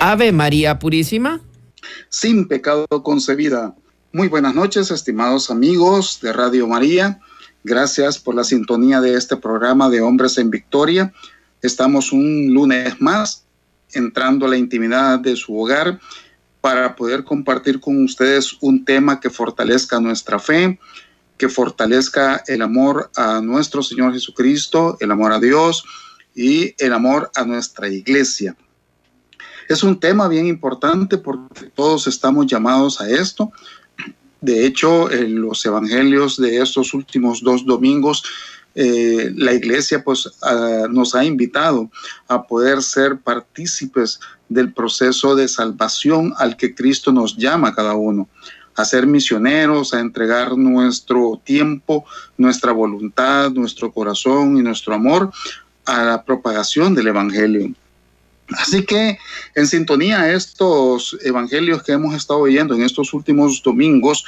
Ave María Purísima. Sin pecado concebida. Muy buenas noches, estimados amigos de Radio María. Gracias por la sintonía de este programa de Hombres en Victoria. Estamos un lunes más entrando a la intimidad de su hogar para poder compartir con ustedes un tema que fortalezca nuestra fe, que fortalezca el amor a nuestro Señor Jesucristo, el amor a Dios y el amor a nuestra iglesia. Es un tema bien importante porque todos estamos llamados a esto. De hecho, en los evangelios de estos últimos dos domingos, eh, la iglesia pues nos ha invitado a poder ser partícipes del proceso de salvación al que Cristo nos llama a cada uno, a ser misioneros, a entregar nuestro tiempo, nuestra voluntad, nuestro corazón y nuestro amor a la propagación del Evangelio. Así que en sintonía a estos evangelios que hemos estado oyendo en estos últimos domingos,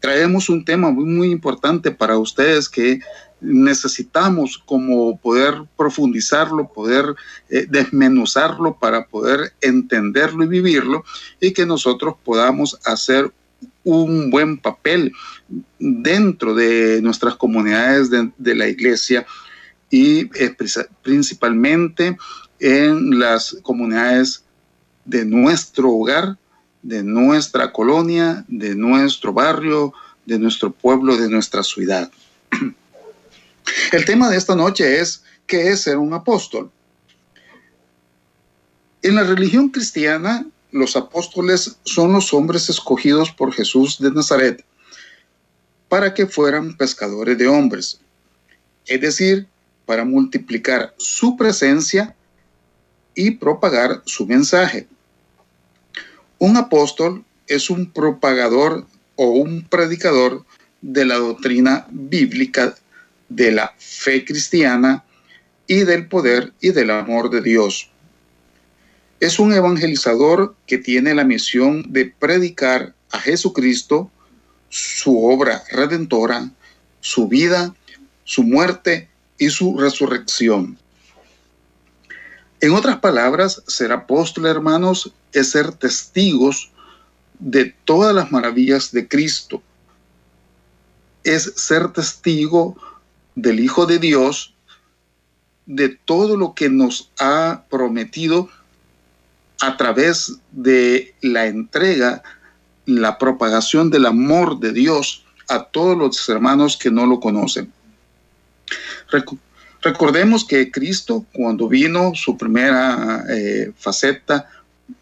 traemos un tema muy, muy importante para ustedes que necesitamos como poder profundizarlo, poder eh, desmenuzarlo para poder entenderlo y vivirlo y que nosotros podamos hacer un buen papel dentro de nuestras comunidades de, la iglesia y eh, principalmente en las comunidades de nuestro hogar, de nuestra colonia, de nuestro barrio, de nuestro pueblo, de nuestra ciudad. El tema de esta noche es ¿qué es ser un apóstol? En la religión cristiana, los apóstoles son los hombres escogidos por Jesús de Nazaret para que fueran pescadores de hombres, es decir, para multiplicar su presencia y propagar su mensaje. Un apóstol es un propagador o un predicador de la doctrina bíblica, de la fe cristiana y del poder y del amor de Dios. Es un evangelizador que tiene la misión de predicar a Jesucristo, su obra redentora, su vida, su muerte y su resurrección. En otras palabras, ser apóstol, hermanos, es ser testigos de todas las maravillas de Cristo. Es ser testigo del Hijo de Dios, de todo lo que nos ha prometido a través de la entrega, la propagación del amor de Dios a todos los hermanos que no lo conocen. Recordemos que Cristo, cuando vino su primera eh, faceta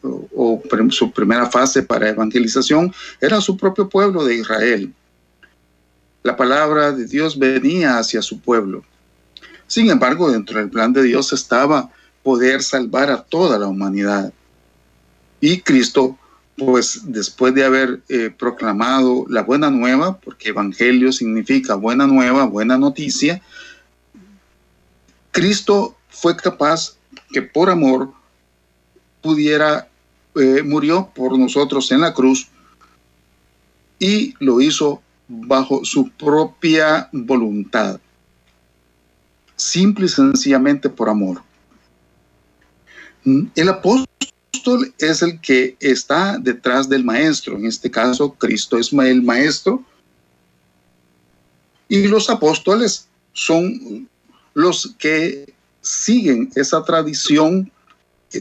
o, su primera fase para evangelización, era su propio pueblo de Israel. La palabra de Dios venía hacia su pueblo. Sin embargo, dentro del plan de Dios estaba poder salvar a toda la humanidad. Y Cristo, pues después de haber eh, proclamado la buena nueva, porque evangelio significa buena nueva, buena noticia, Cristo fue capaz que por amor pudiera, eh, murió por nosotros en la cruz y lo hizo bajo su propia voluntad, simple y sencillamente por amor. El apóstol es el que está detrás del maestro, en este caso Cristo es el maestro, y los apóstoles son los que siguen esa tradición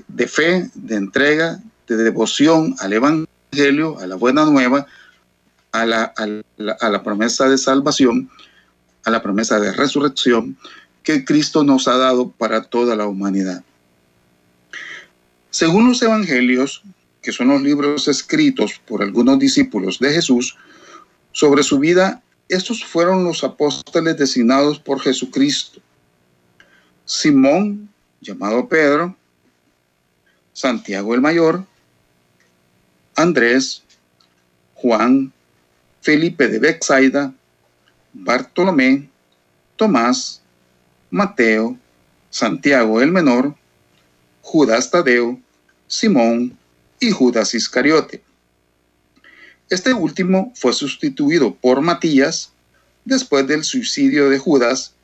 de fe, de entrega, de devoción al Evangelio, a la buena nueva, a la, a la, promesa de salvación, a la promesa de resurrección que Cristo nos ha dado para toda la humanidad. Según los evangelios, que son los libros escritos por algunos discípulos de Jesús, sobre su vida, estos fueron los apóstoles designados por Jesucristo. Simón, llamado Pedro, Santiago el Mayor, Andrés, Juan, Felipe de Bexaida, Bartolomé, Tomás, Mateo, Santiago el Menor, Judas Tadeo, Simón y Judas Iscariote. Este último fue sustituido por Matías después del suicidio de Judas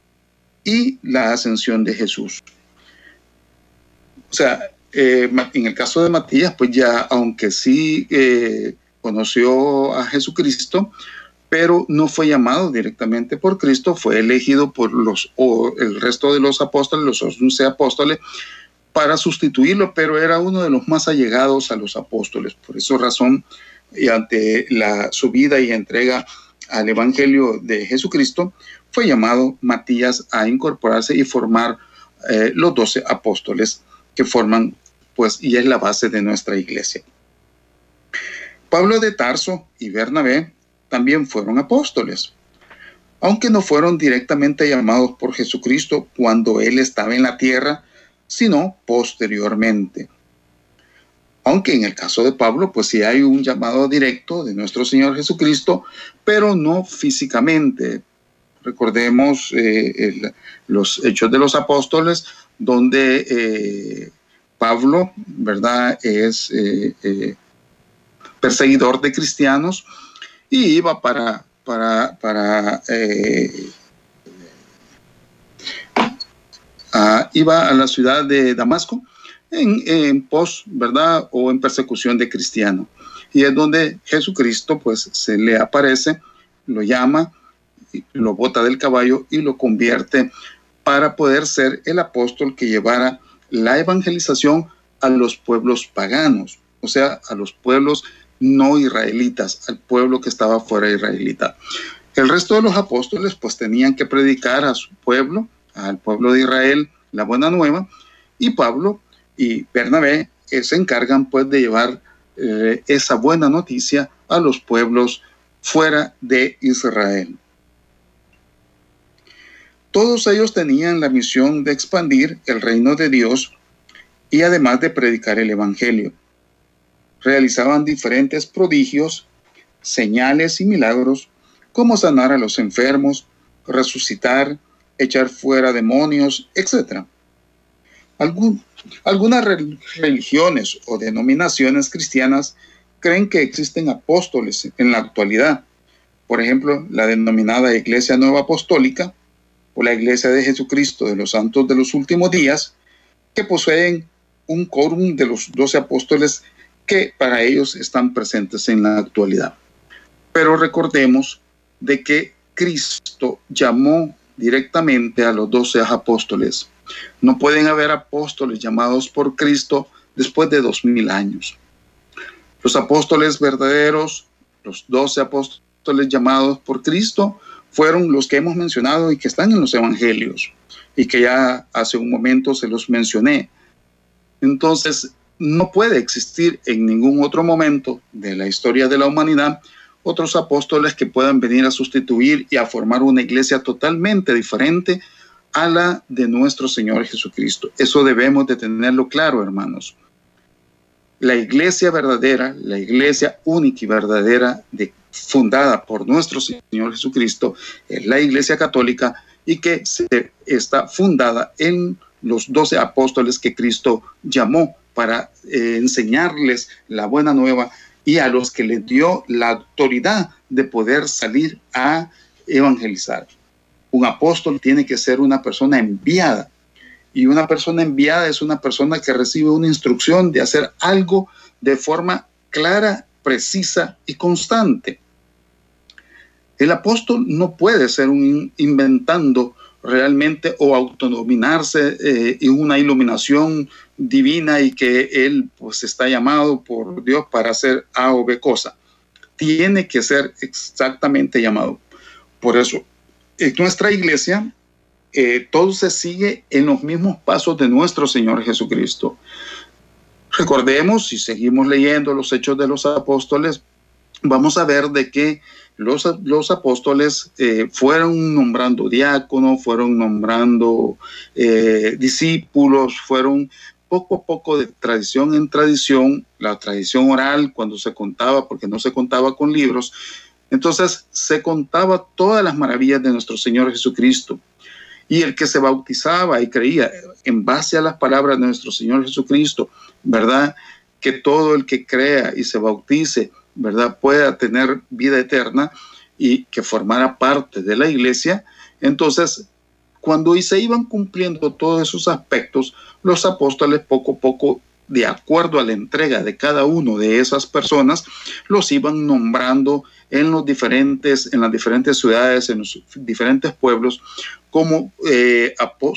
y la ascensión de Jesús. O sea, eh, en el caso de Matías, pues ya, aunque sí eh, conoció a Jesucristo, pero no fue llamado directamente por Cristo, fue elegido por los, o el resto de los apóstoles, los 11 apóstoles, para sustituirlo, pero era uno de los más allegados a los apóstoles. Por esa razón, y ante la subida y entrega al Evangelio de Jesucristo, fue llamado Matías a incorporarse y formar eh, los doce apóstoles que forman, pues, y es la base de nuestra iglesia. Pablo de Tarso y Bernabé también fueron apóstoles, aunque no fueron directamente llamados por Jesucristo cuando él estaba en la tierra, sino posteriormente. Aunque en el caso de Pablo, pues sí hay un llamado directo de nuestro Señor Jesucristo, pero no físicamente. Recordemos eh, los hechos de los apóstoles, donde eh, Pablo, ¿verdad?, es eh, perseguidor de cristianos y iba para, para, para iba a la ciudad de Damasco en, pos, ¿verdad? O en persecución de cristianos. Y es donde Jesucristo, pues, se le aparece, lo llama, lo bota del caballo y lo convierte para poder ser el apóstol que llevara la evangelización a los pueblos paganos, o sea, a los pueblos no israelitas, al pueblo que estaba fuera israelita. El resto de los apóstoles pues tenían que predicar a su pueblo, al pueblo de Israel, la buena nueva, y Pablo y Bernabé eh, se encargan pues de llevar eh, esa buena noticia a los pueblos fuera de Israel. Todos ellos tenían la misión de expandir el reino de Dios y además de predicar el Evangelio. Realizaban diferentes prodigios, señales y milagros, como sanar a los enfermos, resucitar, echar fuera demonios, etc. algunas religiones o denominaciones cristianas creen que existen apóstoles en la actualidad. Por ejemplo, la denominada Iglesia Nueva Apostólica o la Iglesia de Jesucristo de los Santos de los Últimos Días, que poseen un quórum de los doce apóstoles que para ellos están presentes en la actualidad. Pero recordemos de que Cristo llamó directamente a los doce apóstoles. No pueden haber apóstoles llamados por Cristo después de dos mil años. Los apóstoles verdaderos, los doce apóstoles llamados por Cristo, fueron los que hemos mencionado y que están en los evangelios y que ya hace un momento se los mencioné. Entonces, no puede existir en ningún otro momento de la historia de la humanidad otros apóstoles que puedan venir a sustituir y a formar una iglesia totalmente diferente a la de nuestro Señor Jesucristo. Eso debemos de tenerlo claro, hermanos. La iglesia verdadera, la iglesia única y verdadera de, fundada por nuestro Señor Jesucristo, es la iglesia católica y que se, está fundada en los doce apóstoles que Cristo llamó para eh, enseñarles la buena nueva y a los que les dio la autoridad de poder salir a evangelizar. Un apóstol tiene que ser una persona enviada y una persona enviada es una persona que recibe una instrucción de hacer algo de forma clara, precisa y constante. El apóstol no puede ser un inventando realmente o autonominarse eh, en una iluminación divina y que él pues está llamado por Dios para hacer A o B cosa. Tiene que ser exactamente llamado. Por eso, en nuestra iglesia, eh, todo se sigue en los mismos pasos de nuestro Señor Jesucristo. Recordemos, si seguimos leyendo los hechos de los apóstoles, vamos a ver de que los, los apóstoles eh, fueron nombrando diáconos, fueron nombrando eh, discípulos, fueron poco a poco de tradición en tradición, la tradición oral cuando se contaba, porque no se contaba con libros, entonces se contaba todas las maravillas de nuestro Señor Jesucristo. Y el que se bautizaba y creía en base a las palabras de nuestro Señor Jesucristo, ¿verdad? Que todo el que crea y se bautice ¿verdad? pueda tener vida eterna y que formara parte de la iglesia. Entonces, cuando se iban cumpliendo todos esos aspectos, los apóstoles poco a poco de acuerdo a la entrega de cada uno de esas personas, los iban nombrando en los diferentes, en las diferentes ciudades, en los diferentes pueblos, como, eh,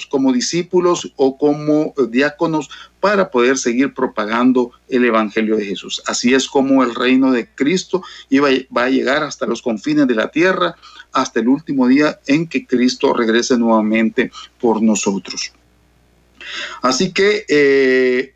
como discípulos o como diáconos para poder seguir propagando el Evangelio de Jesús. Así es como el reino de Cristo iba, va a llegar hasta los confines de la tierra, hasta el último día en que Cristo regrese nuevamente por nosotros. Así que eh,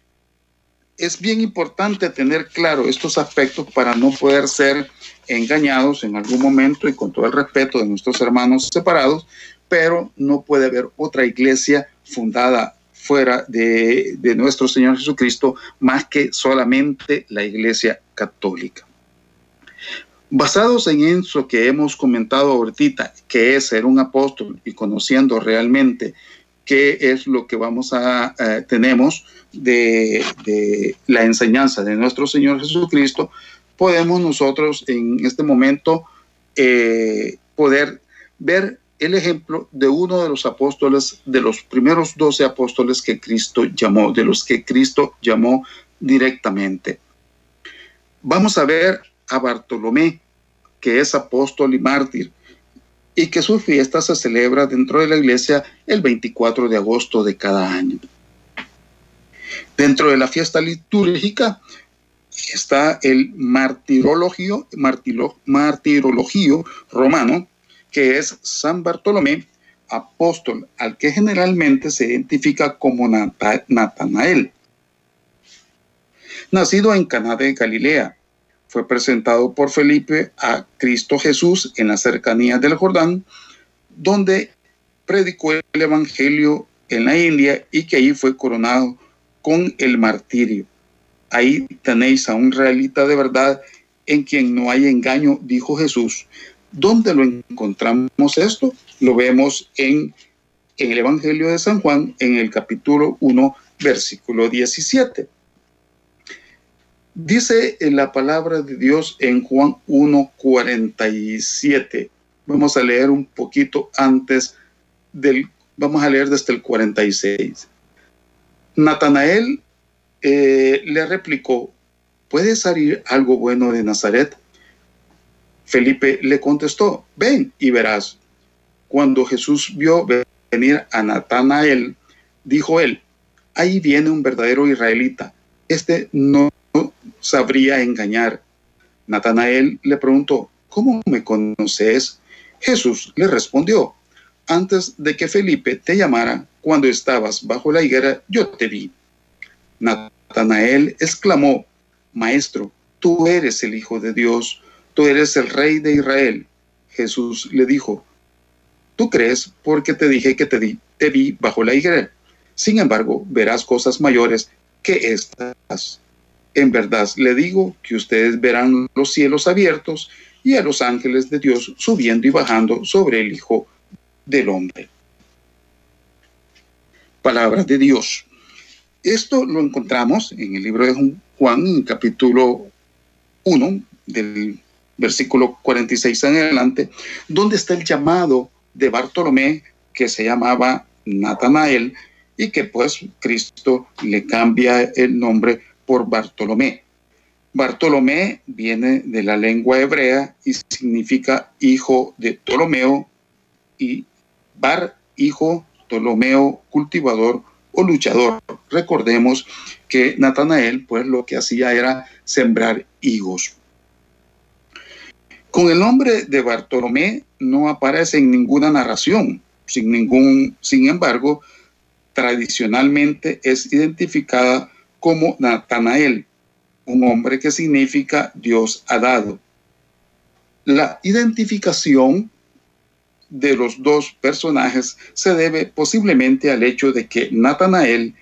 es bien importante tener claro estos aspectos para no poder ser engañados en algún momento y con todo el respeto de nuestros hermanos separados, pero no puede haber otra iglesia fundada fuera de, nuestro Señor Jesucristo más que solamente la iglesia católica. Basados en eso que hemos comentado ahorita, que es ser un apóstol y conociendo realmente qué es lo que vamos a, eh, tenemos de, la enseñanza de nuestro Señor Jesucristo, podemos nosotros en este momento eh, poder ver el ejemplo de uno de los apóstoles, de los primeros doce apóstoles que Cristo llamó, de los que Cristo llamó directamente. Vamos a ver a Bartolomé, que es apóstol y mártir, y que su fiesta se celebra dentro de la iglesia el 24 de agosto de cada año. Dentro de la fiesta litúrgica está el martirologio, romano, que es San Bartolomé, apóstol, al que generalmente se identifica como Natanael. Nacido en Caná de Galilea, fue presentado por Felipe a Cristo Jesús en las cercanías del Jordán, donde predicó el Evangelio en la India y que ahí fue coronado con el martirio. Ahí tenéis a un realita de verdad en quien no hay engaño, dijo Jesús. ¿Dónde lo encontramos esto? Lo vemos en, en el Evangelio de San Juan, en el capítulo 1, versículo 17. Dice en la palabra de Dios en Juan 1.47. Vamos a leer un poquito antes del, vamos a leer desde el 46. Natanael eh, le replicó, ¿puede salir algo bueno de Nazaret? Felipe le contestó, ven y verás. Cuando Jesús vio venir a Natanael, dijo él, ahí viene un verdadero israelita. Este no sabría engañar. Natanael le preguntó, ¿cómo me conoces? Jesús le respondió, antes de que Felipe te llamara, cuando estabas bajo la higuera, yo te vi. Natanael exclamó, Maestro, tú eres el Hijo de Dios, tú eres el Rey de Israel. Jesús le dijo, tú crees porque te dije que te, vi bajo la higuera. Sin embargo, verás cosas mayores que estas. En verdad le digo que ustedes verán los cielos abiertos y a los ángeles de Dios subiendo y bajando sobre el Hijo del Hombre. Palabra de Dios. Esto lo encontramos en el libro de Juan, en capítulo 1, del versículo 46 en adelante, donde está el llamado de Bartolomé, que se llamaba Natanael, y que pues Cristo le cambia el nombre por Bartolomé. Bartolomé viene de la lengua hebrea y significa hijo de Ptolomeo y Bar, hijo, Ptolomeo, cultivador o luchador. Recordemos que Natanael, pues lo que hacía era sembrar higos. Con el nombre de Bartolomé no aparece en ninguna narración, sin ningún, sin embargo, tradicionalmente es identificada como Natanael, un hombre que significa Dios ha dado. La identificación de los dos personajes se debe posiblemente al hecho de que Natanael,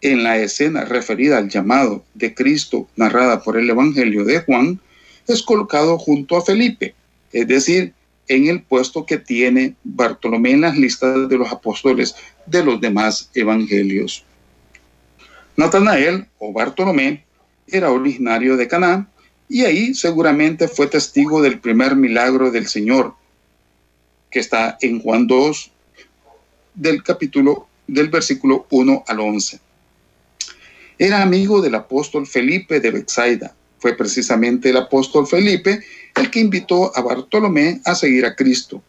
en la escena referida al llamado de Cristo narrada por el Evangelio de Juan, es colocado junto a Felipe, es decir, en el puesto que tiene Bartolomé en las listas de los apóstoles de los demás evangelios. Natanael o Bartolomé era originario de Caná y ahí seguramente fue testigo del primer milagro del Señor, que está en Juan 2 del capítulo del versículo 1 al 11. Era amigo del apóstol Felipe de Bethsaida. Fue precisamente el apóstol Felipe el que invitó a Bartolomé a seguir a Cristo.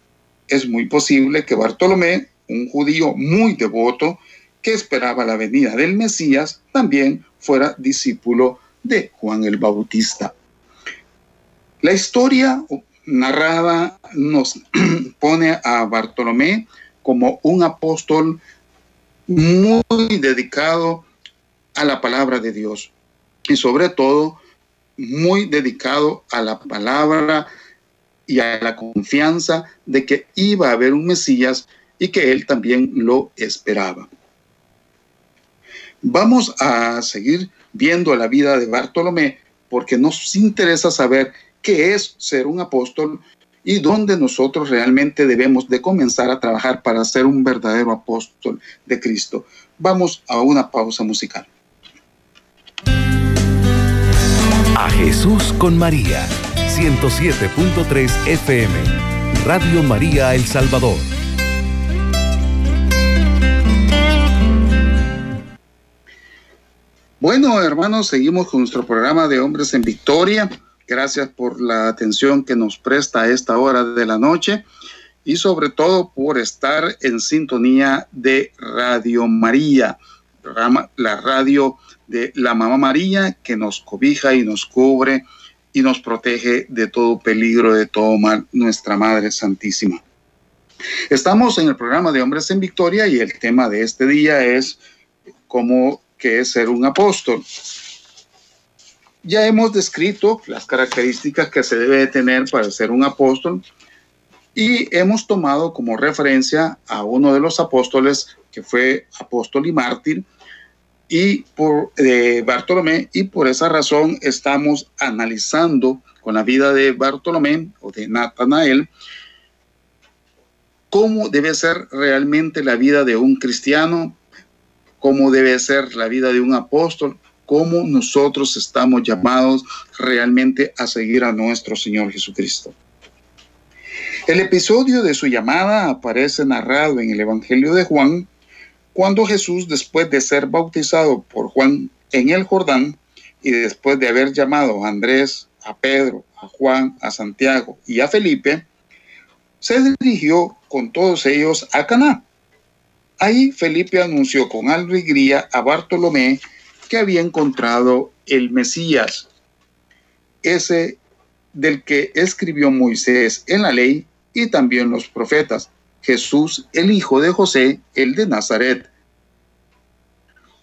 Es muy posible que Bartolomé, un judío muy devoto que esperaba la venida del Mesías, también fuera discípulo de Juan el Bautista. La historia narrada nos pone a Bartolomé como un apóstol muy dedicado a la palabra de Dios y sobre todo muy dedicado a la palabra y a la confianza de que iba a haber un Mesías y que él también lo esperaba. Vamos a seguir viendo la vida de Bartolomé porque nos interesa saber qué es ser un apóstol y dónde nosotros realmente debemos de comenzar a trabajar para ser un verdadero apóstol de Cristo. Vamos a una pausa musical. A Jesús con María, 107.3 FM, Radio María El Salvador. Bueno, hermanos, seguimos con nuestro programa de Hombres en Victoria. Gracias por la atención que nos presta a esta hora de la noche y sobre todo por estar en sintonía de Radio María, la radio de la Mamá María que nos cobija y nos cubre y nos protege de todo peligro, de todo mal, nuestra Madre Santísima. Estamos en el programa de Hombres en Victoria y el tema de este día es cómo que es ser un apóstol. Ya hemos descrito las características que se debe tener para ser un apóstol y hemos tomado como referencia a uno de los apóstoles que fue apóstol y mártir y por Bartolomé y por esa razón estamos analizando con la vida de Bartolomé o de Natanael cómo debe ser realmente la vida de un cristiano cómo debe ser la vida de un apóstol, cómo nosotros estamos llamados realmente a seguir a nuestro Señor Jesucristo. El episodio de su llamada aparece narrado en el Evangelio de Juan, cuando Jesús, después de ser bautizado por Juan en el Jordán y después de haber llamado a Andrés, a Pedro, a Juan, a Santiago y a Felipe, se dirigió con todos ellos a Caná Ahí Felipe anunció con alegría a Bartolomé que había encontrado el Mesías, ese del que escribió Moisés en la ley y también los profetas, Jesús, el hijo de José, el de Nazaret.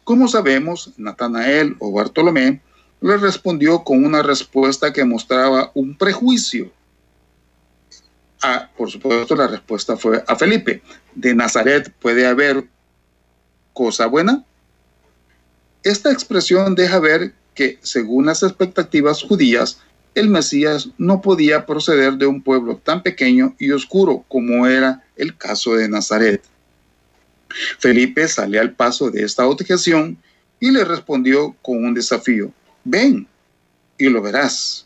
Como sabemos, Natanael o Bartolomé le respondió con una respuesta que mostraba un prejuicio por supuesto, la respuesta fue a Felipe. ¿De Nazaret puede haber cosa buena? Esta expresión deja ver que, según las expectativas judías, el Mesías no podía proceder de un pueblo tan pequeño y oscuro como era el caso de Nazaret. Felipe sale al paso de esta objeción y le respondió con un desafío. Ven y lo verás.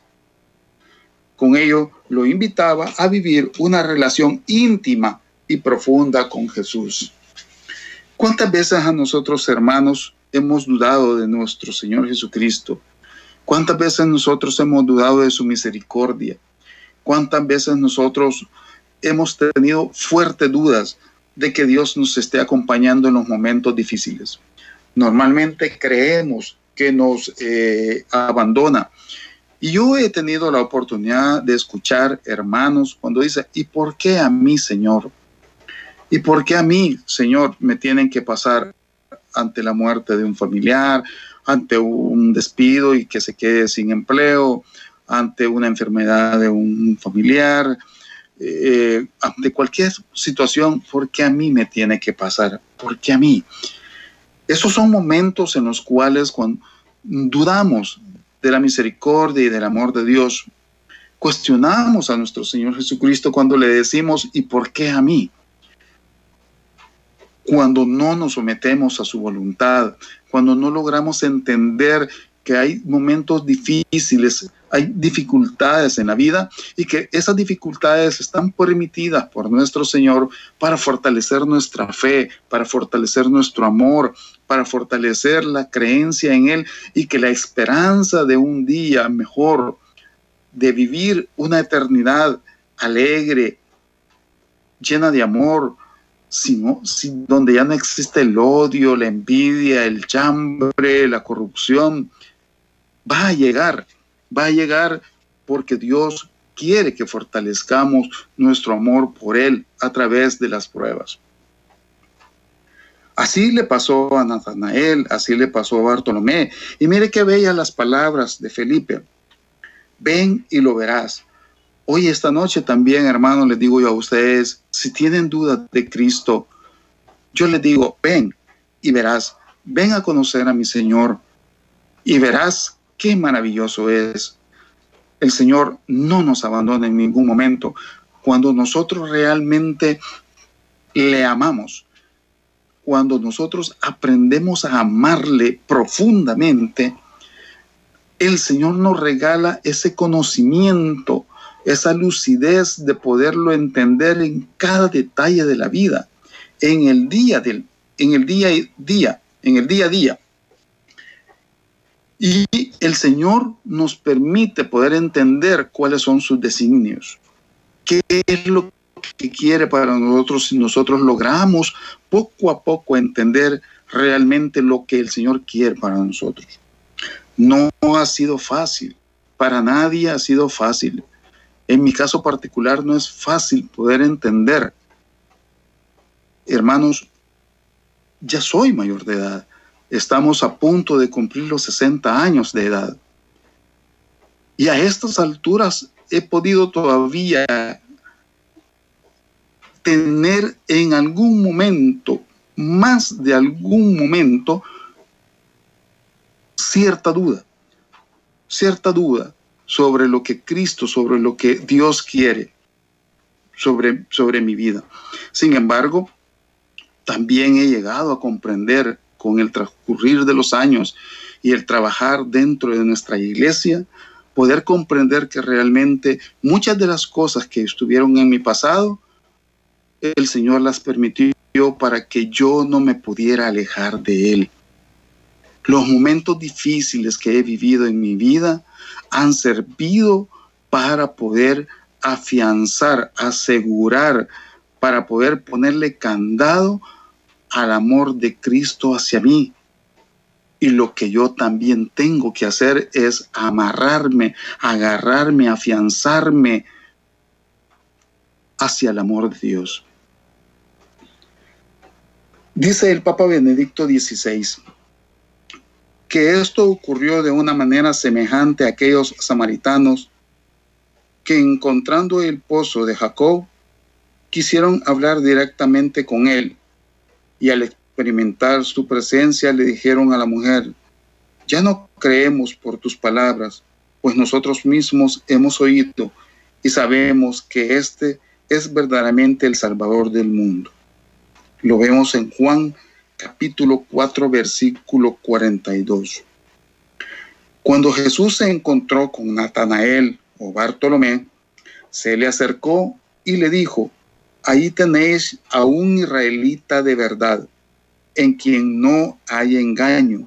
Con ello lo invitaba a vivir una relación íntima y profunda con Jesús. ¿Cuántas veces a nosotros hermanos hemos dudado de nuestro Señor Jesucristo? ¿Cuántas veces nosotros hemos dudado de su misericordia? ¿Cuántas veces nosotros hemos tenido fuertes dudas de que Dios nos esté acompañando en los momentos difíciles? Normalmente creemos que nos eh, abandona, y yo he tenido la oportunidad de escuchar hermanos cuando dicen, ¿y por qué a mí, Señor? ¿Y por qué a mí, Señor, me tienen que pasar ante la muerte de un familiar, ante un despido y que se quede sin empleo, ante una enfermedad de un familiar, eh, ante cualquier situación, ¿por qué a mí me tiene que pasar? ¿Por qué a mí? Esos son momentos en los cuales cuando dudamos de la misericordia y del amor de Dios, cuestionamos a nuestro Señor Jesucristo cuando le decimos, ¿y por qué a mí? Cuando no nos sometemos a su voluntad, cuando no logramos entender que hay momentos difíciles hay dificultades en la vida y que esas dificultades están permitidas por nuestro Señor para fortalecer nuestra fe, para fortalecer nuestro amor, para fortalecer la creencia en Él y que la esperanza de un día mejor, de vivir una eternidad alegre, llena de amor, sino, donde ya no existe el odio, la envidia, el chambre, la corrupción, va a llegar va a llegar porque Dios quiere que fortalezcamos nuestro amor por Él a través de las pruebas. Así le pasó a Natanael, así le pasó a Bartolomé. Y mire qué bellas las palabras de Felipe. Ven y lo verás. Hoy, esta noche también, hermanos, les digo yo a ustedes, si tienen dudas de Cristo, yo les digo, ven y verás, ven a conocer a mi Señor y verás Qué maravilloso es. El Señor no nos abandona en ningún momento. Cuando nosotros realmente le amamos, cuando nosotros aprendemos a amarle profundamente, el Señor nos regala ese conocimiento, esa lucidez de poderlo entender en cada detalle de la vida, en el día del, en el día día, en el día a día. Y el Señor nos permite poder entender cuáles son sus designios, qué es lo que quiere para nosotros si nosotros logramos poco a poco entender realmente lo que el Señor quiere para nosotros. No ha sido fácil, para nadie ha sido fácil. En mi caso particular no es fácil poder entender. Hermanos, ya soy mayor de edad Estamos a punto de cumplir los 60 años de edad. Y a estas alturas he podido todavía tener en algún momento, más de algún momento, cierta duda, cierta duda sobre lo que Cristo, sobre lo que Dios quiere sobre, sobre mi vida. Sin embargo, también he llegado a comprender con el transcurrir de los años y el trabajar dentro de nuestra iglesia, poder comprender que realmente muchas de las cosas que estuvieron en mi pasado, el Señor las permitió para que yo no me pudiera alejar de Él. Los momentos difíciles que he vivido en mi vida han servido para poder afianzar, asegurar, para poder ponerle candado al amor de Cristo hacia mí. Y lo que yo también tengo que hacer es amarrarme, agarrarme, afianzarme hacia el amor de Dios. Dice el Papa Benedicto XVI que esto ocurrió de una manera semejante a aquellos samaritanos que encontrando el pozo de Jacob, quisieron hablar directamente con él y al experimentar su presencia le dijeron a la mujer, ya no creemos por tus palabras, pues nosotros mismos hemos oído y sabemos que este es verdaderamente el Salvador del mundo. Lo vemos en Juan capítulo 4 versículo 42. Cuando Jesús se encontró con Natanael o Bartolomé, se le acercó y le dijo, Ahí tenéis a un israelita de verdad, en quien no hay engaño.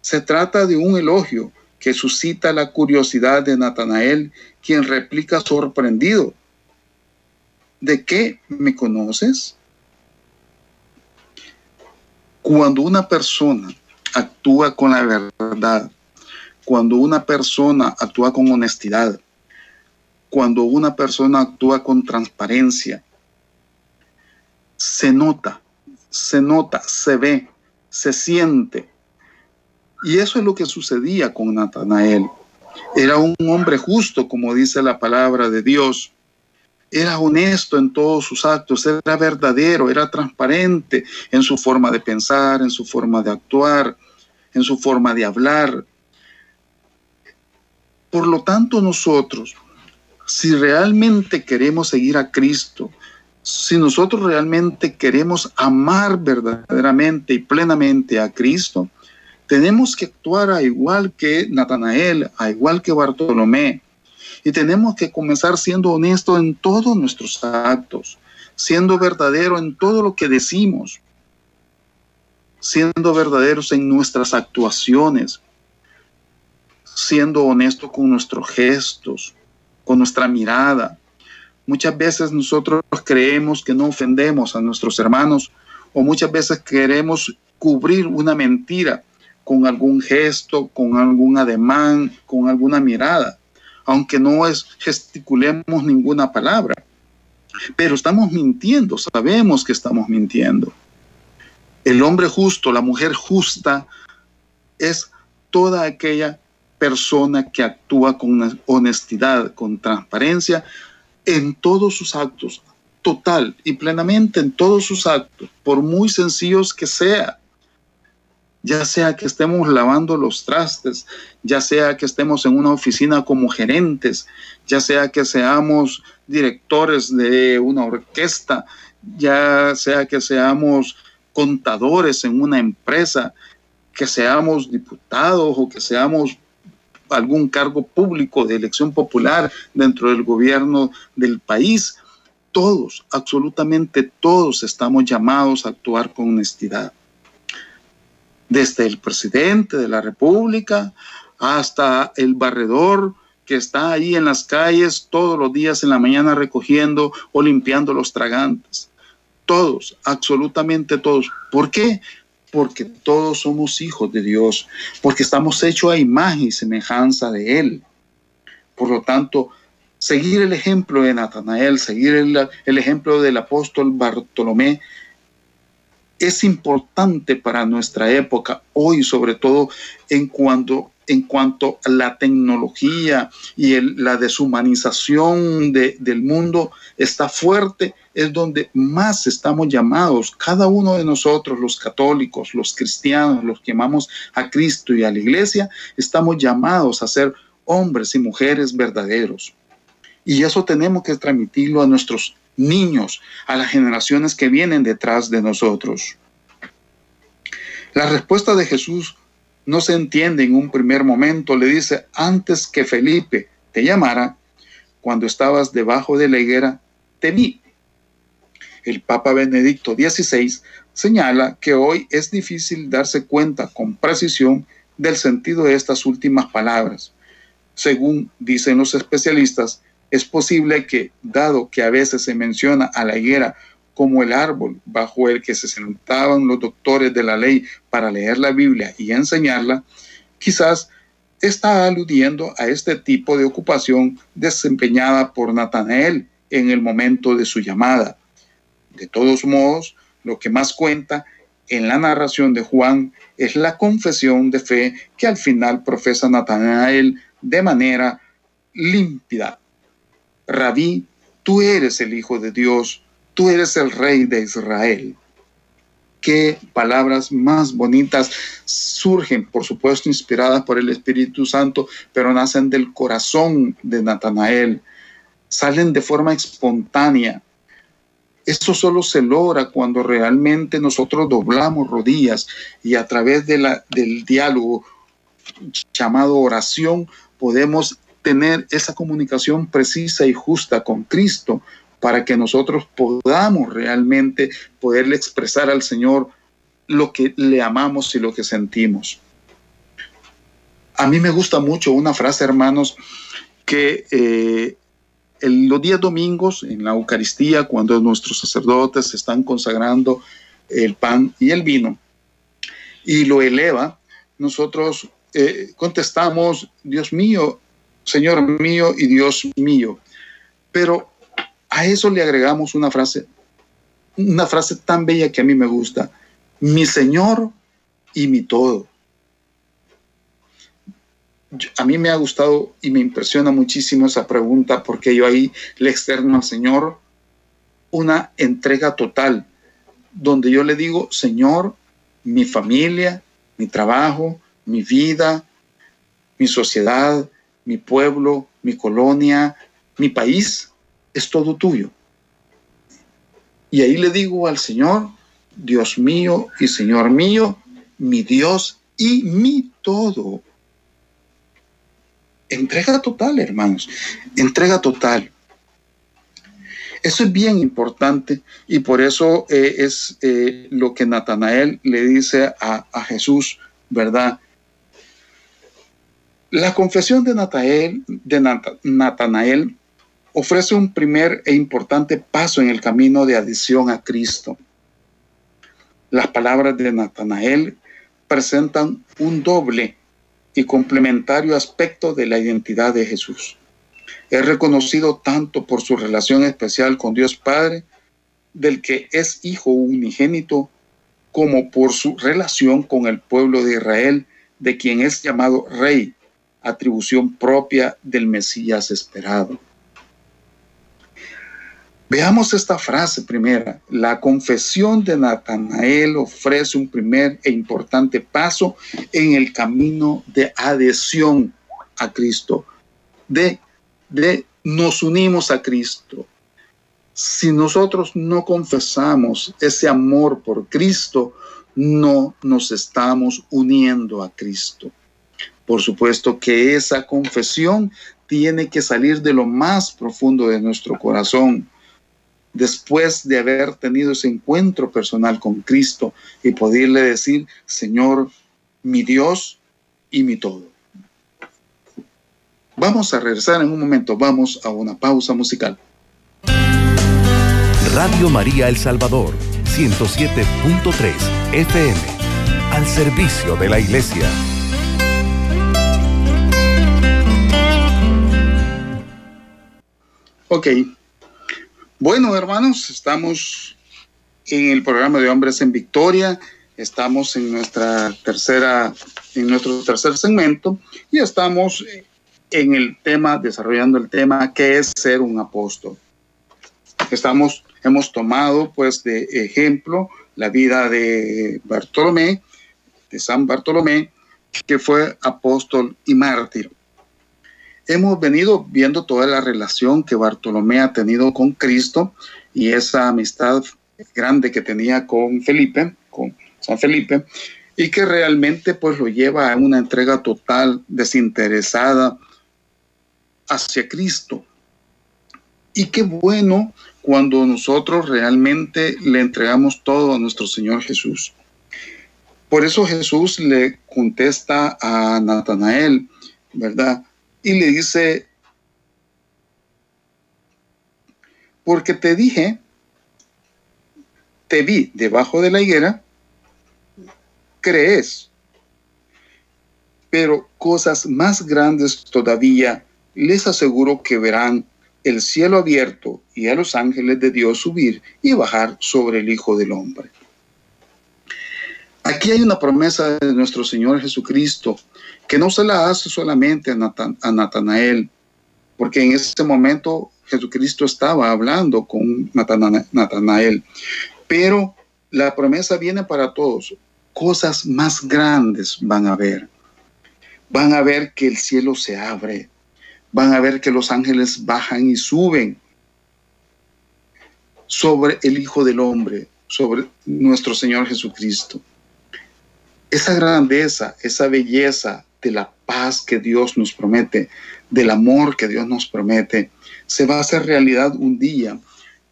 Se trata de un elogio que suscita la curiosidad de Natanael, quien replica sorprendido. ¿De qué me conoces? Cuando una persona actúa con la verdad, cuando una persona actúa con honestidad, cuando una persona actúa con transparencia, se nota, se nota, se ve, se siente. Y eso es lo que sucedía con Natanael. Era un hombre justo, como dice la palabra de Dios. Era honesto en todos sus actos, era verdadero, era transparente en su forma de pensar, en su forma de actuar, en su forma de hablar. Por lo tanto, nosotros si realmente queremos seguir a Cristo, si nosotros realmente queremos amar verdaderamente y plenamente a Cristo, Tenemos que actuar a igual que Natanael, a igual que Bartolomé. Y tenemos que comenzar siendo honestos en todos nuestros actos, siendo verdadero en todo lo que decimos, siendo verdaderos en nuestras actuaciones, siendo honestos con nuestros gestos, con nuestra mirada. Muchas veces nosotros creemos que no ofendemos a nuestros hermanos o muchas veces queremos cubrir una mentira con algún gesto, con algún ademán, con alguna mirada, aunque no es, gesticulemos ninguna palabra. Pero estamos mintiendo, sabemos que estamos mintiendo. El hombre justo, la mujer justa, es toda aquella persona que actúa con honestidad, con transparencia en todos sus actos, total y plenamente en todos sus actos, por muy sencillos que sea. Ya sea que estemos lavando los trastes, ya sea que estemos en una oficina como gerentes, ya sea que seamos directores de una orquesta, ya sea que seamos contadores en una empresa, que seamos diputados o que seamos algún cargo público de elección popular dentro del gobierno del país, todos, absolutamente todos estamos llamados a actuar con honestidad. Desde el presidente de la República hasta el barredor que está ahí en las calles todos los días en la mañana recogiendo o limpiando los tragantes. Todos, absolutamente todos. ¿Por qué? Porque todos somos hijos de Dios, porque estamos hechos a imagen y semejanza de Él. Por lo tanto, seguir el ejemplo de Natanael, seguir el, ejemplo del apóstol Bartolomé, es importante para nuestra época, hoy sobre todo en cuanto, en cuanto a la tecnología y la deshumanización de, del mundo está fuerte, es donde más estamos llamados, cada uno de nosotros, los católicos, los cristianos, los que amamos a Cristo y a la iglesia, estamos llamados a ser hombres y mujeres verdaderos. Y eso tenemos que transmitirlo a nuestros niños, a las generaciones que vienen detrás de nosotros. La respuesta de Jesús no se entiende en un primer momento. Le dice, antes que Felipe te llamara, cuando estabas debajo de la higuera, te vi. El Papa Benedicto XVI señala que hoy es difícil darse cuenta con precisión del sentido de estas últimas palabras. Según dicen los especialistas, es posible que, dado que a veces se menciona a la higuera como el árbol bajo el que se sentaban los doctores de la ley para leer la Biblia y enseñarla, quizás está aludiendo a este tipo de ocupación desempeñada por Natanael en el momento de su llamada. De todos modos, lo que más cuenta en la narración de Juan es la confesión de fe que al final profesa Natanael de manera límpida. Rabí, tú eres el Hijo de Dios, tú eres el Rey de Israel. Qué palabras más bonitas surgen, por supuesto, inspiradas por el Espíritu Santo, pero nacen del corazón de Natanael, salen de forma espontánea. Esto solo se logra cuando realmente nosotros doblamos rodillas y a través del diálogo llamado oración podemos tener esa comunicación precisa y justa con Cristo para que nosotros podamos realmente poderle expresar al Señor lo que le amamos y lo que sentimos. A mí me gusta mucho una frase, hermanos, que eh, los días domingos en la Eucaristía, cuando nuestros sacerdotes están consagrando el pan y el vino y lo eleva, nosotros eh, contestamos, Dios mío, Señor mío y Dios mío. Pero a eso le agregamos una frase, una frase tan bella que a mí me gusta, mi Señor y mi todo. A mí me ha gustado y me impresiona muchísimo esa pregunta porque yo ahí le externo al Señor una entrega total, donde yo le digo, Señor, mi familia, mi trabajo, mi vida, mi sociedad, mi pueblo, mi colonia, mi país, es todo tuyo. Y ahí le digo al Señor, Dios mío y Señor mío, mi Dios y mi todo. Entrega total, hermanos, entrega total. Eso es bien importante y por eso eh, es eh, lo que Natanael le dice a, a Jesús, ¿verdad? La confesión de Natanael, de Natanael ofrece un primer e importante paso en el camino de adición a Cristo. Las palabras de Natanael presentan un doble y complementario aspecto de la identidad de Jesús. Es reconocido tanto por su relación especial con Dios Padre, del que es hijo unigénito, como por su relación con el pueblo de Israel, de quien es llamado rey atribución propia del Mesías esperado. Veamos esta frase primera. La confesión de Natanael ofrece un primer e importante paso en el camino de adhesión a Cristo, de, de nos unimos a Cristo. Si nosotros no confesamos ese amor por Cristo, no nos estamos uniendo a Cristo. Por supuesto que esa confesión tiene que salir de lo más profundo de nuestro corazón, después de haber tenido ese encuentro personal con Cristo y poderle decir, Señor, mi Dios y mi todo. Vamos a regresar en un momento, vamos a una pausa musical. Radio María El Salvador, 107.3 FM, al servicio de la iglesia. Ok. Bueno, hermanos, estamos en el programa de Hombres en Victoria. Estamos en nuestra tercera, en nuestro tercer segmento y estamos en el tema, desarrollando el tema que es ser un apóstol. Estamos, hemos tomado pues de ejemplo la vida de Bartolomé, de San Bartolomé, que fue apóstol y mártir hemos venido viendo toda la relación que Bartolomé ha tenido con Cristo y esa amistad grande que tenía con Felipe, con San Felipe, y que realmente pues lo lleva a una entrega total, desinteresada hacia Cristo. Y qué bueno cuando nosotros realmente le entregamos todo a nuestro Señor Jesús. Por eso Jesús le contesta a Natanael, ¿verdad? Y le dice, porque te dije, te vi debajo de la higuera, crees, pero cosas más grandes todavía les aseguro que verán el cielo abierto y a los ángeles de Dios subir y bajar sobre el Hijo del Hombre. Aquí hay una promesa de nuestro Señor Jesucristo que no se la hace solamente a, Natanael, porque en ese momento Jesucristo estaba hablando con Natanael, pero la promesa viene para todos. Cosas más grandes van a ver. Van a ver que el cielo se abre. Van a ver que los ángeles bajan y suben sobre el Hijo del Hombre, sobre nuestro Señor Jesucristo. Esa grandeza, esa belleza, de la paz que Dios nos promete, del amor que Dios nos promete, se va a hacer realidad un día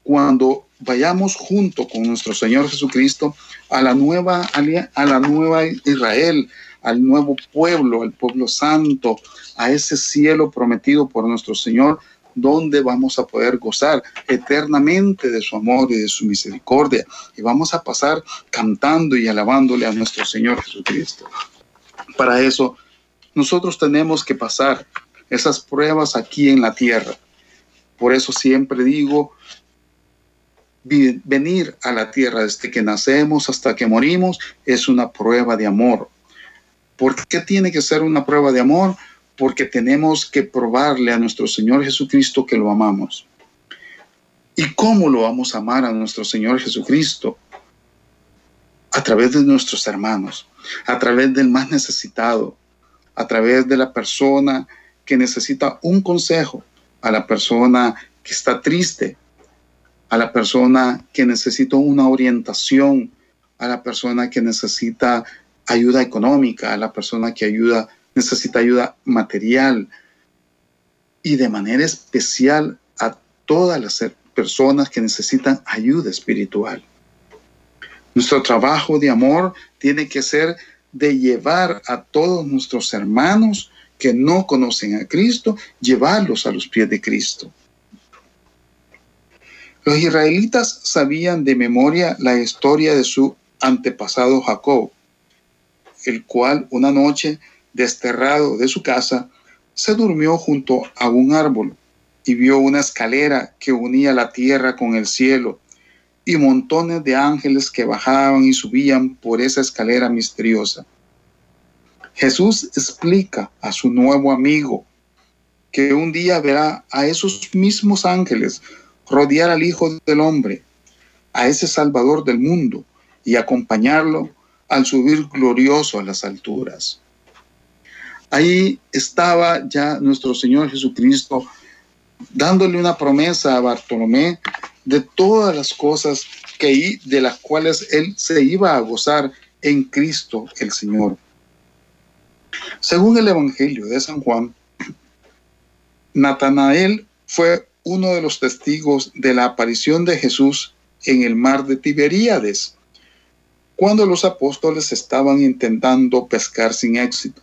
cuando vayamos junto con nuestro Señor Jesucristo a la nueva a la nueva Israel, al nuevo pueblo, al pueblo santo, a ese cielo prometido por nuestro Señor, donde vamos a poder gozar eternamente de su amor y de su misericordia. Y vamos a pasar cantando y alabándole a nuestro Señor Jesucristo. Para eso nosotros tenemos que pasar esas pruebas aquí en la tierra. Por eso siempre digo, venir a la tierra desde que nacemos hasta que morimos es una prueba de amor. ¿Por qué tiene que ser una prueba de amor? Porque tenemos que probarle a nuestro Señor Jesucristo que lo amamos. ¿Y cómo lo vamos a amar a nuestro Señor Jesucristo? A través de nuestros hermanos, a través del más necesitado, a través de la persona que necesita un consejo, a la persona que está triste, a la persona que necesita una orientación, a la persona que necesita ayuda económica, a la persona que ayuda, necesita ayuda material y de manera especial a todas las personas que necesitan ayuda espiritual. Nuestro trabajo de amor tiene que ser de llevar a todos nuestros hermanos que no conocen a Cristo, llevarlos a los pies de Cristo. Los israelitas sabían de memoria la historia de su antepasado Jacob, el cual una noche, desterrado de su casa, se durmió junto a un árbol y vio una escalera que unía la tierra con el cielo y montones de ángeles que bajaban y subían por esa escalera misteriosa. Jesús explica a su nuevo amigo que un día verá a esos mismos ángeles rodear al Hijo del Hombre, a ese Salvador del mundo, y acompañarlo al subir glorioso a las alturas. Ahí estaba ya nuestro Señor Jesucristo dándole una promesa a Bartolomé de todas las cosas que de las cuales él se iba a gozar en Cristo el Señor. Según el Evangelio de San Juan, Natanael fue uno de los testigos de la aparición de Jesús en el mar de Tiberíades, cuando los apóstoles estaban intentando pescar sin éxito.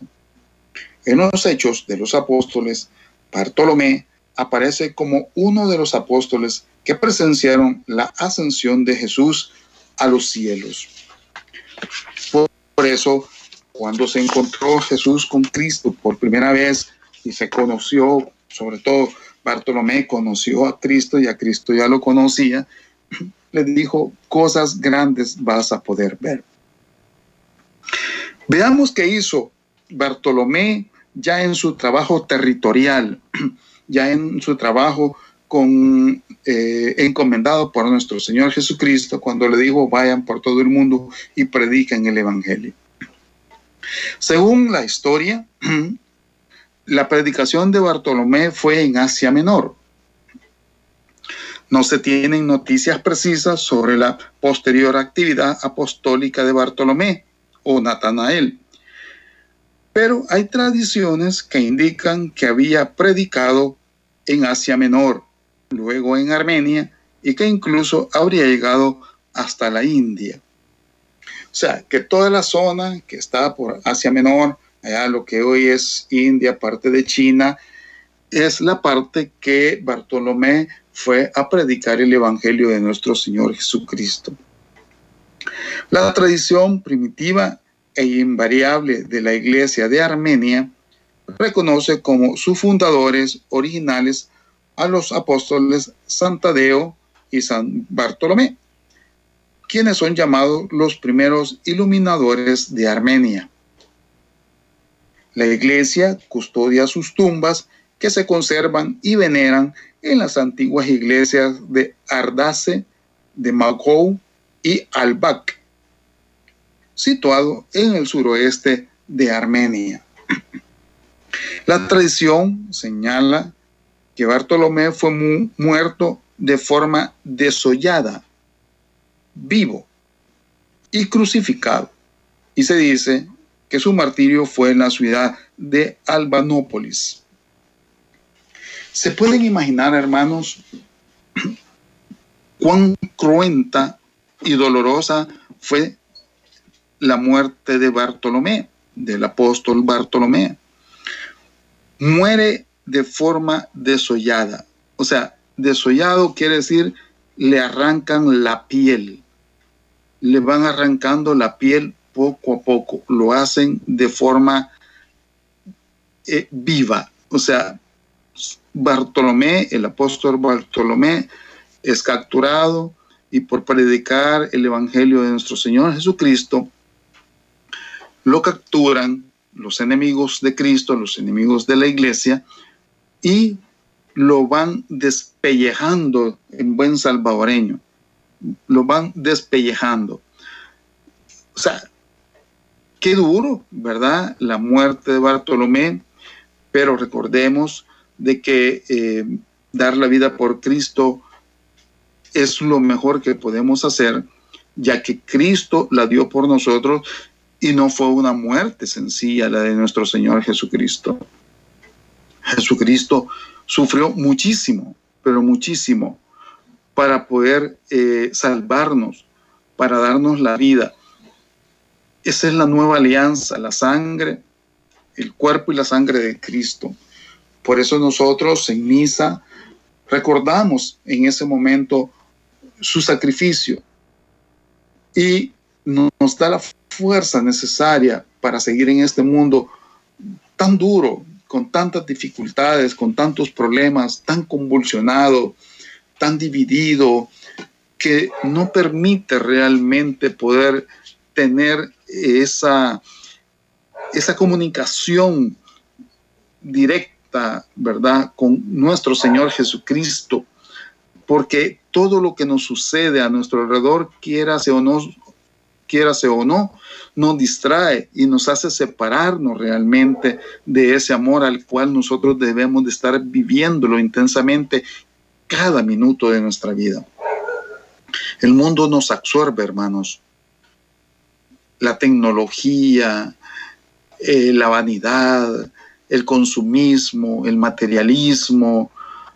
En los hechos de los apóstoles, Bartolomé aparece como uno de los apóstoles que presenciaron la ascensión de Jesús a los cielos. Por eso, cuando se encontró Jesús con Cristo por primera vez y se conoció, sobre todo Bartolomé conoció a Cristo y a Cristo ya lo conocía, le dijo, cosas grandes vas a poder ver. Veamos qué hizo Bartolomé ya en su trabajo territorial, ya en su trabajo eh, encomendado por nuestro Señor Jesucristo cuando le dijo, vayan por todo el mundo y prediquen el Evangelio. Según la historia, la predicación de Bartolomé fue en Asia Menor. No se tienen noticias precisas sobre la posterior actividad apostólica de Bartolomé o Natanael, pero hay tradiciones que indican que había predicado en Asia Menor, luego en Armenia y que incluso habría llegado hasta la India. O sea, que toda la zona que está por Asia Menor, allá lo que hoy es India, parte de China, es la parte que Bartolomé fue a predicar el Evangelio de nuestro Señor Jesucristo. La tradición primitiva e invariable de la Iglesia de Armenia reconoce como sus fundadores originales a los apóstoles Santadeo y San Bartolomé, quienes son llamados los primeros iluminadores de Armenia. La iglesia custodia sus tumbas que se conservan y veneran en las antiguas iglesias de Ardace, de Magou y Albak, situado en el suroeste de Armenia. La tradición señala que Bartolomé fue muerto de forma desollada, vivo y crucificado. Y se dice que su martirio fue en la ciudad de Albanópolis. ¿Se pueden imaginar, hermanos, cuán cruenta y dolorosa fue la muerte de Bartolomé, del apóstol Bartolomé? Muere de forma desollada. O sea, desollado quiere decir le arrancan la piel. Le van arrancando la piel poco a poco. Lo hacen de forma eh, viva. O sea, Bartolomé, el apóstol Bartolomé, es capturado y por predicar el Evangelio de nuestro Señor Jesucristo, lo capturan los enemigos de Cristo, los enemigos de la iglesia, y lo van despellejando en buen salvadoreño. Lo van despellejando. O sea, qué duro, ¿verdad? La muerte de Bartolomé, pero recordemos de que eh, dar la vida por Cristo es lo mejor que podemos hacer, ya que Cristo la dio por nosotros Y no fue una muerte sencilla la de nuestro Señor Jesucristo. Jesucristo sufrió muchísimo, pero muchísimo, para poder eh, salvarnos, para darnos la vida. Esa es la nueva alianza, la sangre, el cuerpo y la sangre de Cristo. Por eso nosotros en misa recordamos en ese momento su sacrificio y nos da la fuerza necesaria para seguir en este mundo tan duro, con tantas dificultades, con tantos problemas, tan convulsionado, tan dividido, que no permite realmente poder tener esa, esa comunicación directa, ¿verdad?, con nuestro Señor Jesucristo, porque todo lo que nos sucede a nuestro alrededor, quiera o no, quiérase o no, nos distrae y nos hace separarnos realmente de ese amor al cual nosotros debemos de estar viviéndolo intensamente cada minuto de nuestra vida. El mundo nos absorbe, hermanos. La tecnología, eh, la vanidad, el consumismo, el materialismo,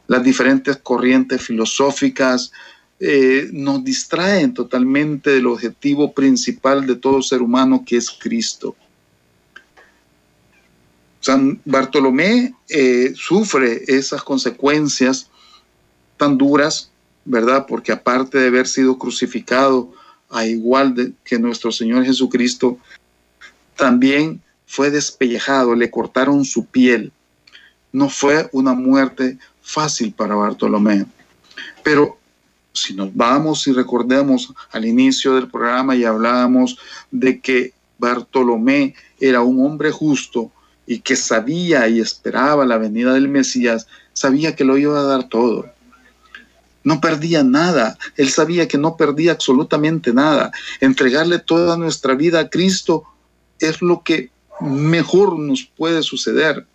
las diferentes corrientes filosóficas eh, nos distraen totalmente del objetivo principal de todo ser humano que es Cristo. San Bartolomé eh, sufre esas consecuencias tan duras, ¿verdad? Porque aparte de haber sido crucificado a igual que nuestro Señor Jesucristo, también fue despellejado, le cortaron su piel. No fue una muerte fácil para Bartolomé. Pero si nos vamos y recordemos al inicio del programa y hablábamos de que Bartolomé era un hombre justo y que sabía y esperaba la venida del Mesías, sabía que lo iba a dar todo. No perdía nada. Él sabía que no perdía absolutamente nada. Entregarle toda nuestra vida a Cristo es lo que mejor nos puede suceder.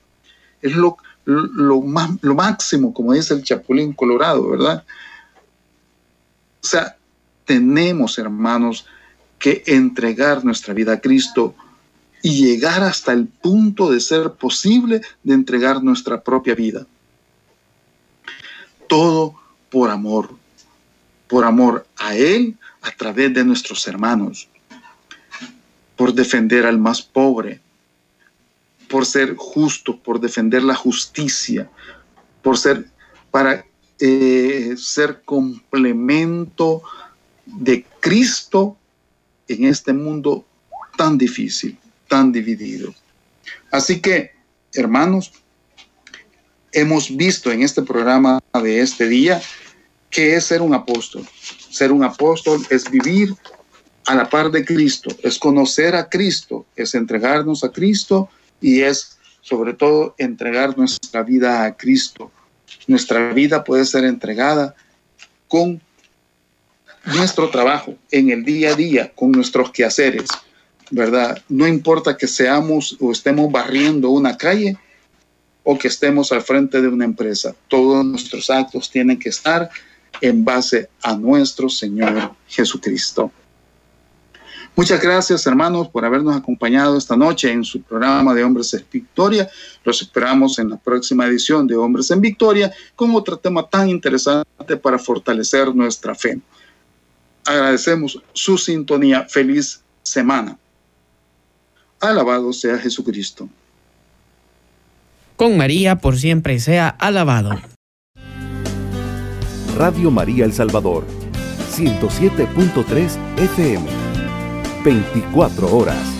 Es lo, lo, más, lo máximo, como dice el Chapulín Colorado, ¿verdad? O sea, tenemos, hermanos, que entregar nuestra vida a Cristo y llegar hasta el punto de ser posible de entregar nuestra propia vida. Todo por amor, por amor a Él a través de nuestros hermanos, por defender al más pobre, por ser justo, por defender la justicia, por ser para eh, ser complemento de Cristo en este mundo tan difícil, tan dividido. Así que, hermanos, hemos visto en este programa de este día que es ser un apóstol. Ser un apóstol es vivir a la par de Cristo, es conocer a Cristo, es entregarnos a Cristo y es sobre todo entregar nuestra vida a Cristo. Nuestra vida puede ser entregada con nuestro trabajo en el día a día, con nuestros quehaceres, ¿verdad? No importa que seamos o estemos barriendo una calle o que estemos al frente de una empresa, todos nuestros actos tienen que estar en base a nuestro Señor Jesucristo. Muchas gracias, hermanos, por habernos acompañado esta noche en su programa de Hombres en Victoria. Los esperamos en la próxima edición de Hombres en Victoria con otro tema tan interesante para fortalecer nuestra fe. Agradecemos su sintonía. Feliz semana. Alabado sea Jesucristo. Con María por siempre sea alabado. Radio María El Salvador, 107.3 FM. 24 horas.